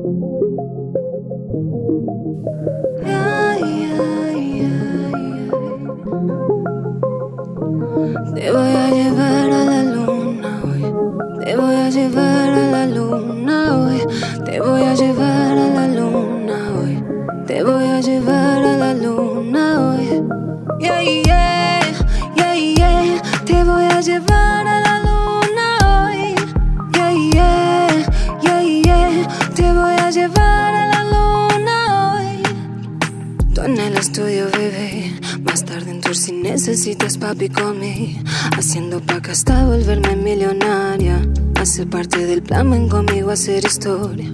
Te voy a llevar a la luna hoy. Te voy a llevar a la estudio, bebé. Más tarde en tour si necesitas papi conmigo. Haciendo paca hasta volverme millonaria. Hace parte del plan, ven conmigo a hacer historia.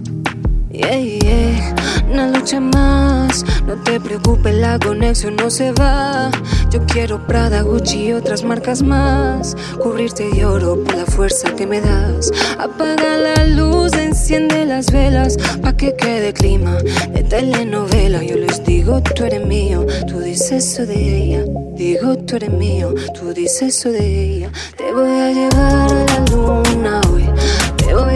Yeah, yeah, una lucha más. No te preocupes, la conexión no se va. Yo quiero Prada, Gucci y otras marcas más. Cubrirte de oro por la fuerza que me das. Apaga la luz, enciende las velas. Pa' que quede clima de telenovela. Yo les digo, tú eres mío. Tú dices eso de ella. Digo, tú eres mío. Tú dices eso de ella. Te voy a llevar a la luna hoy. Te voy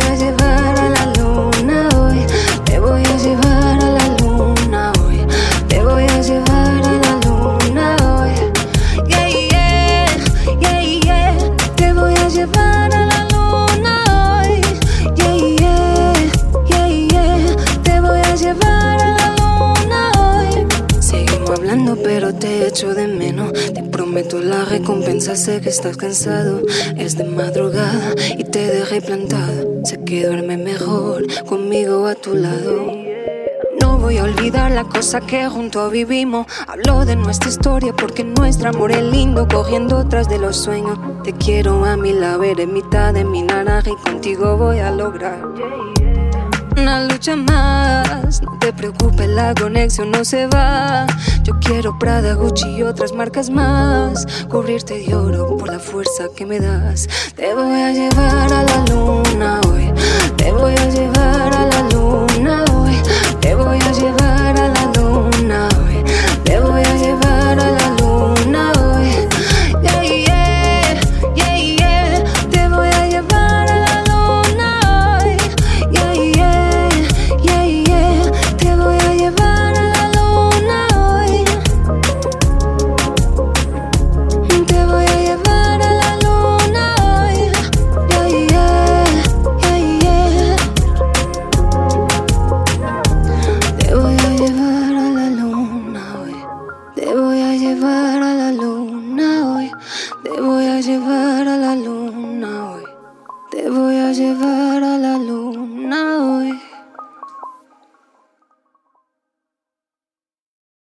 echo de menos. Te prometo la recompensa. Sé que estás cansado. Es de madrugada y te dejé plantado. Sé que duerme mejor conmigo a tu lado. No voy a olvidar la cosa que juntos vivimos. Hablo de nuestra historia porque nuestro amor es lindo. Cogiendo tras de los sueños. Te quiero a mi lado, eres mitad de mi naranja y contigo voy a lograr. Una lucha más, no te preocupes, la conexión no se va. Yo quiero Prada, Gucci y otras marcas más. Cubrirte de oro por la fuerza que me das. Te voy a llevar Te voy a llevar a la luna hoy. Te voy a llevar a la luna.